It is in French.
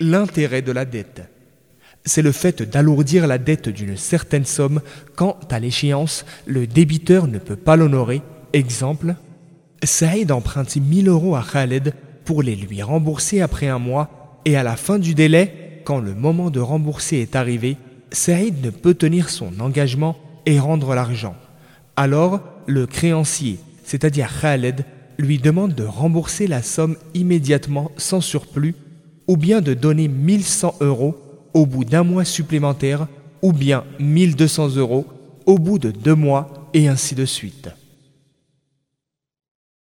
L'intérêt de la dette. C'est le fait d'alourdir la dette d'une certaine somme quand, à l'échéance, le débiteur ne peut pas l'honorer. Exemple, Saïd emprunte 1000 euros à Khaled pour les lui rembourser après un mois et à la fin du délai, quand le moment de rembourser est arrivé, Saïd ne peut tenir son engagement et rendre l'argent. Alors, le créancier, c'est-à-dire Khaled, lui demande de rembourser la somme immédiatement sans surplus ou bien de donner 1100 euros au bout d'un mois supplémentaire ou bien 1200 euros au bout de deux mois et ainsi de suite.